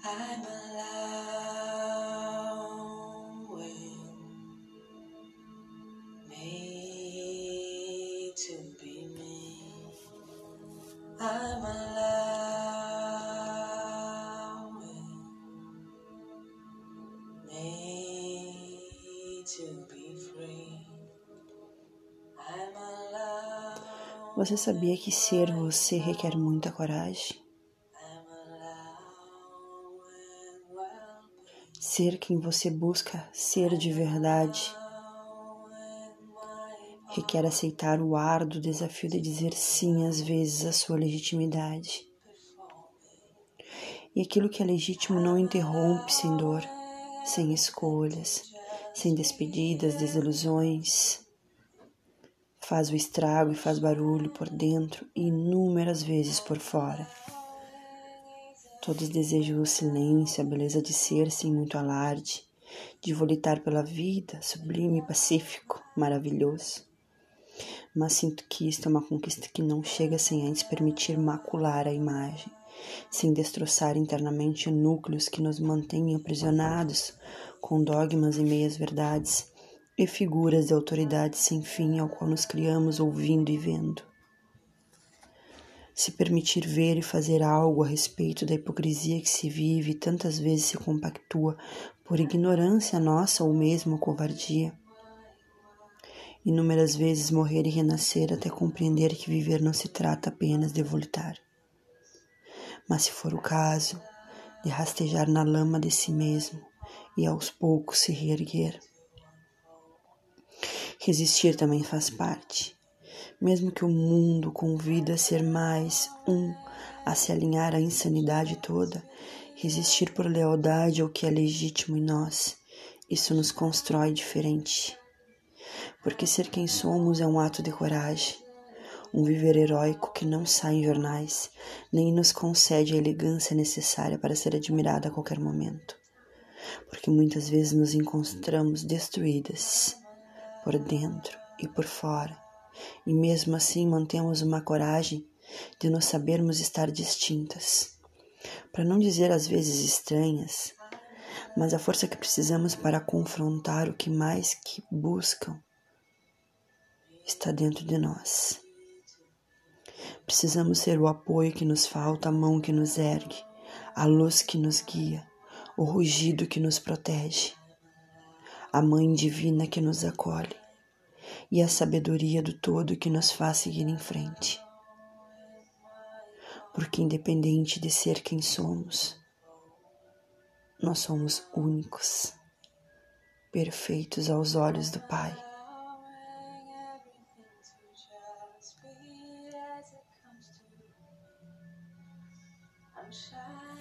Me to be me. Me to be free. Você sabia que ser você requer muita coragem? Ser quem você busca ser de verdade requer aceitar o árduo desafio de dizer sim às vezes à sua legitimidade. E aquilo que é legítimo não interrompe sem dor, sem escolhas, sem despedidas, desilusões. Faz o estrago e faz barulho por dentro e inúmeras vezes por fora. Todos desejam o silêncio, a beleza de ser sem muito alarde, de volitar pela vida, sublime, pacífico, maravilhoso. Mas sinto que isto é uma conquista que não chega sem antes permitir macular a imagem, sem destroçar internamente núcleos que nos mantêm aprisionados com dogmas e meias verdades e figuras de autoridade sem fim ao qual nos criamos ouvindo e vendo se permitir ver e fazer algo a respeito da hipocrisia que se vive e tantas vezes se compactua por ignorância nossa ou mesmo covardia. Inúmeras vezes morrer e renascer até compreender que viver não se trata apenas de volitar, mas se for o caso, de rastejar na lama de si mesmo e aos poucos se reerguer. Resistir também faz parte mesmo que o mundo convida a ser mais um, a se alinhar à insanidade toda, resistir por lealdade ao que é legítimo em nós, isso nos constrói diferente. Porque ser quem somos é um ato de coragem, um viver heróico que não sai em jornais, nem nos concede a elegância necessária para ser admirada a qualquer momento. Porque muitas vezes nos encontramos destruídas, por dentro e por fora, e mesmo assim mantemos uma coragem de nos sabermos estar distintas, para não dizer às vezes estranhas, mas a força que precisamos para confrontar o que mais que buscam está dentro de nós. Precisamos ser o apoio que nos falta, a mão que nos ergue, a luz que nos guia, o rugido que nos protege, a mãe divina que nos acolhe e a sabedoria do todo que nos faz seguir em frente. Porque, independente de ser quem somos, nós somos únicos, perfeitos aos olhos do Pai. I'm shining